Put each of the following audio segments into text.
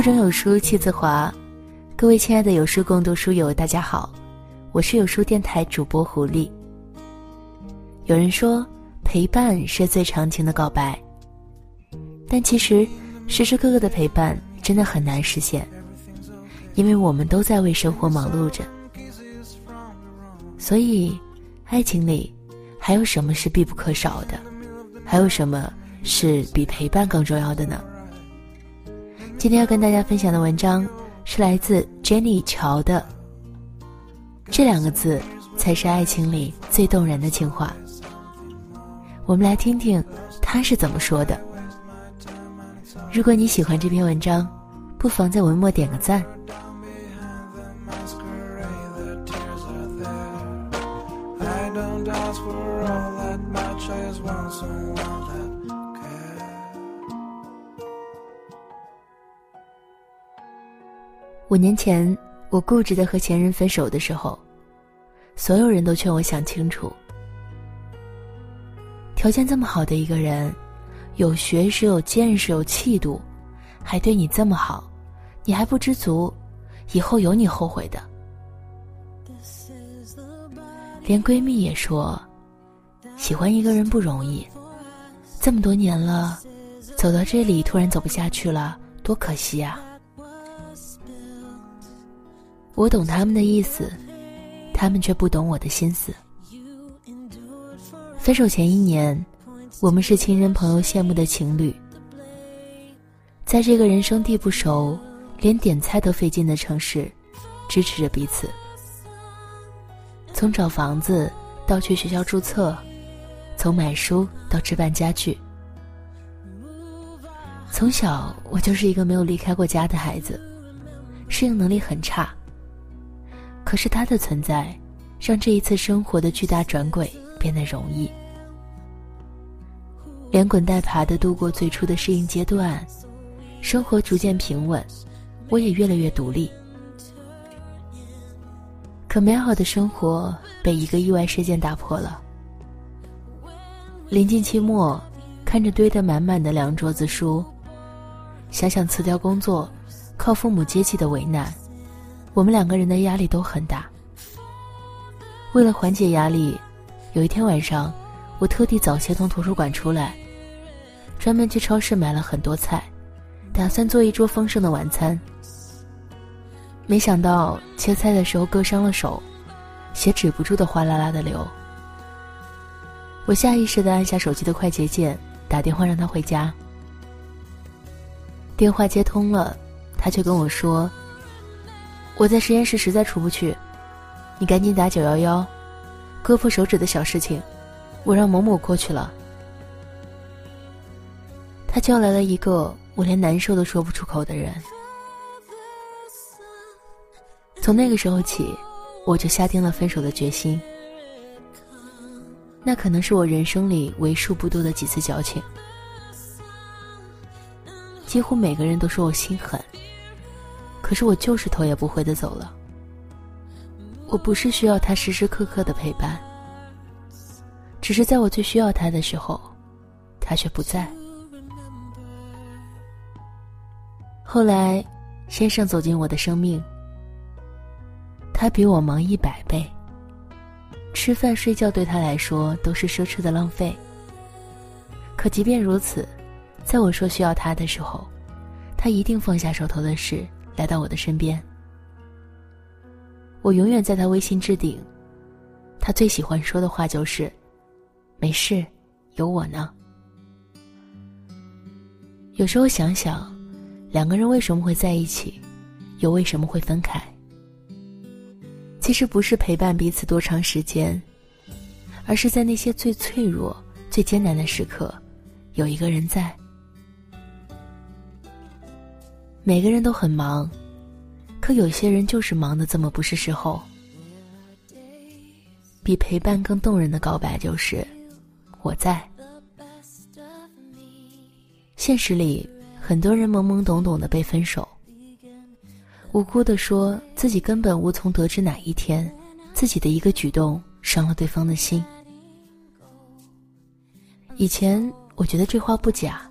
腹中有书气自华，各位亲爱的有书共读书友，大家好，我是有书电台主播狐狸。有人说，陪伴是最长情的告白，但其实时时刻刻的陪伴真的很难实现，因为我们都在为生活忙碌着。所以，爱情里还有什么是必不可少的？还有什么是比陪伴更重要的呢？今天要跟大家分享的文章是来自 Jenny 乔的。这两个字才是爱情里最动人的情话。我们来听听他是怎么说的。如果你喜欢这篇文章，不妨在文末点个赞。五年前，我固执的和前任分手的时候，所有人都劝我想清楚。条件这么好的一个人，有学识、有见识、有气度，还对你这么好，你还不知足，以后有你后悔的。连闺蜜也说，喜欢一个人不容易，这么多年了，走到这里突然走不下去了，多可惜呀。我懂他们的意思，他们却不懂我的心思。分手前一年，我们是亲人朋友羡慕的情侣，在这个人生地不熟、连点菜都费劲的城市，支持着彼此。从找房子到去学校注册，从买书到置办家具。从小我就是一个没有离开过家的孩子，适应能力很差。可是他的存在，让这一次生活的巨大转轨变得容易。连滚带爬的度过最初的适应阶段，生活逐渐平稳，我也越来越独立。可美好的生活被一个意外事件打破了。临近期末，看着堆得满满的两桌子书，想想辞掉工作，靠父母接济的为难。我们两个人的压力都很大。为了缓解压力，有一天晚上，我特地早些从图书馆出来，专门去超市买了很多菜，打算做一桌丰盛的晚餐。没想到切菜的时候割伤了手，血止不住的哗啦啦的流。我下意识的按下手机的快捷键，打电话让他回家。电话接通了，他却跟我说。我在实验室实在出不去，你赶紧打九幺幺，割破手指的小事情，我让某某过去了。他叫来了一个我连难受都说不出口的人。从那个时候起，我就下定了分手的决心。那可能是我人生里为数不多的几次矫情。几乎每个人都说我心狠。可是我就是头也不回的走了。我不是需要他时时刻刻的陪伴，只是在我最需要他的时候，他却不在。后来，先生走进我的生命，他比我忙一百倍。吃饭睡觉对他来说都是奢侈的浪费。可即便如此，在我说需要他的时候，他一定放下手头的事。来到我的身边，我永远在他微信置顶。他最喜欢说的话就是：“没事，有我呢。”有时候想想，两个人为什么会在一起，又为什么会分开？其实不是陪伴彼此多长时间，而是在那些最脆弱、最艰难的时刻，有一个人在。每个人都很忙，可有些人就是忙的这么不是时候。比陪伴更动人的告白就是“我在”。现实里，很多人懵懵懂懂的被分手，无辜的说自己根本无从得知哪一天，自己的一个举动伤了对方的心。以前我觉得这话不假。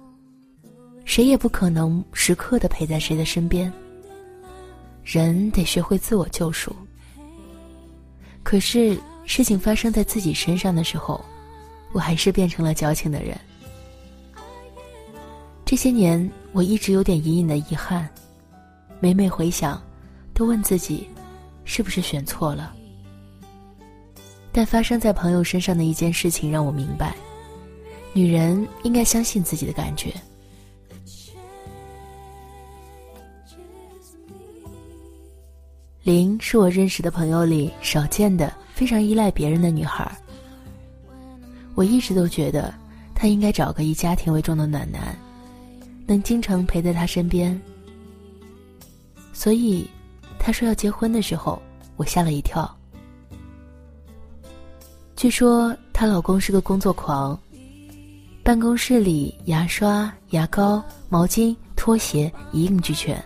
谁也不可能时刻的陪在谁的身边。人得学会自我救赎。可是事情发生在自己身上的时候，我还是变成了矫情的人。这些年，我一直有点隐隐的遗憾，每每回想，都问自己，是不是选错了？但发生在朋友身上的一件事情让我明白，女人应该相信自己的感觉。林是我认识的朋友里少见的非常依赖别人的女孩。我一直都觉得，她应该找个以家庭为重的暖男，能经常陪在她身边。所以，她说要结婚的时候，我吓了一跳。据说她老公是个工作狂，办公室里牙刷、牙膏、毛巾、拖鞋一应俱全，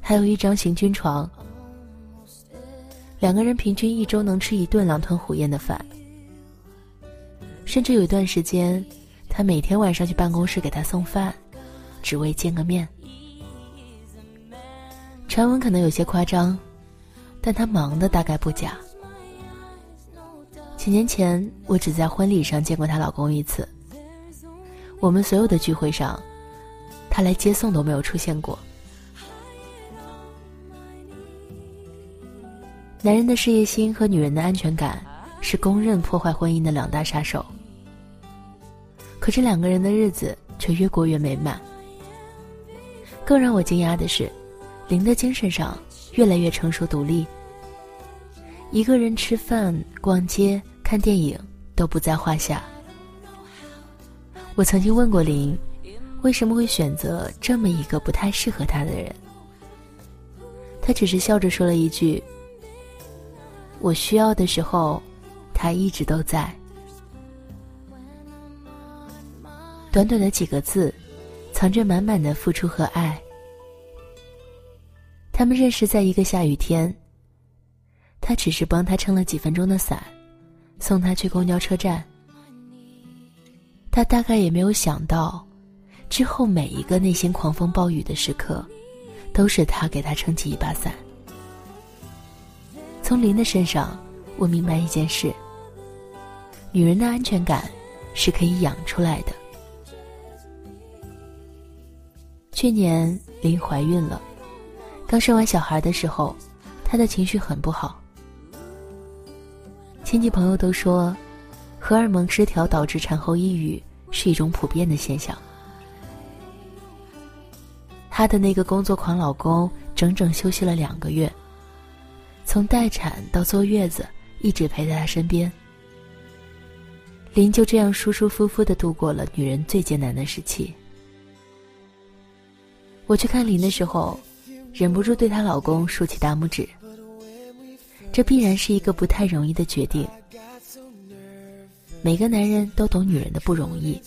还有一张行军床。两个人平均一周能吃一顿狼吞虎咽的饭，甚至有一段时间，他每天晚上去办公室给他送饭，只为见个面。传闻可能有些夸张，但他忙的大概不假。几年前，我只在婚礼上见过她老公一次。我们所有的聚会上，他来接送都没有出现过。男人的事业心和女人的安全感是公认破坏婚姻的两大杀手。可这两个人的日子却越过越美满。更让我惊讶的是，林的精神上越来越成熟独立。一个人吃饭、逛街、看电影都不在话下。我曾经问过林，为什么会选择这么一个不太适合他的人？他只是笑着说了一句。我需要的时候，他一直都在。短短的几个字，藏着满满的付出和爱。他们认识在一个下雨天，他只是帮他撑了几分钟的伞，送他去公交车站。他大概也没有想到，之后每一个内心狂风暴雨的时刻，都是他给他撑起一把伞。从林的身上，我明白一件事：女人的安全感是可以养出来的。去年林怀孕了，刚生完小孩的时候，她的情绪很不好。亲戚朋友都说，荷尔蒙失调导致产后抑郁是一种普遍的现象。她的那个工作狂老公整整休息了两个月。从待产到坐月子，一直陪在他身边。林就这样舒舒服服的度过了女人最艰难的时期。我去看林的时候，忍不住对她老公竖起大拇指。这必然是一个不太容易的决定。每个男人都懂女人的不容易，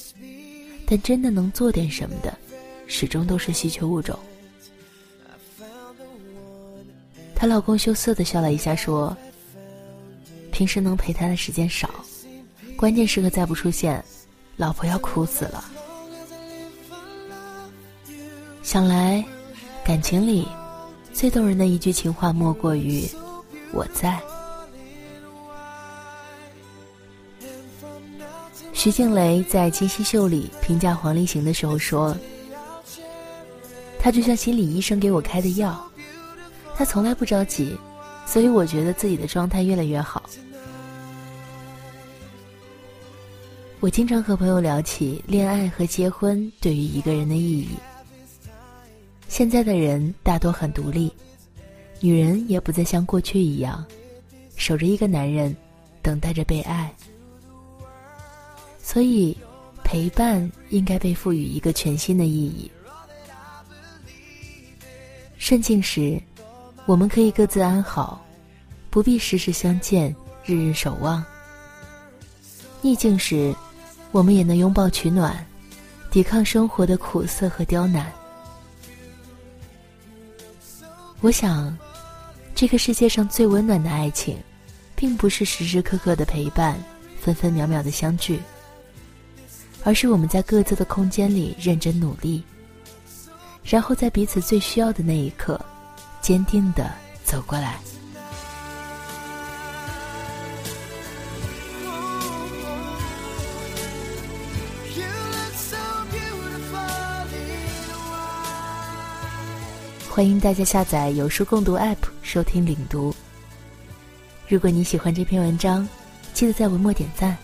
但真的能做点什么的，始终都是稀缺物种。她老公羞涩的笑了一下，说：“平时能陪她的时间少，关键时刻再不出现，老婆要哭死了。”想来，感情里最动人的一句情话，莫过于“我在”。徐静蕾在《金星秀》里评价黄立行的时候说：“他就像心理医生给我开的药。”他从来不着急，所以我觉得自己的状态越来越好。我经常和朋友聊起恋爱和结婚对于一个人的意义。现在的人大多很独立，女人也不再像过去一样，守着一个男人，等待着被爱。所以，陪伴应该被赋予一个全新的意义。顺境时。我们可以各自安好，不必时时相见，日日守望。逆境时，我们也能拥抱取暖，抵抗生活的苦涩和刁难。我想，这个世界上最温暖的爱情，并不是时时刻刻的陪伴，分分秒秒的相聚，而是我们在各自的空间里认真努力，然后在彼此最需要的那一刻，坚定的走过来。欢迎大家下载有书共读 App 收听领读。如果你喜欢这篇文章，记得在文末点赞。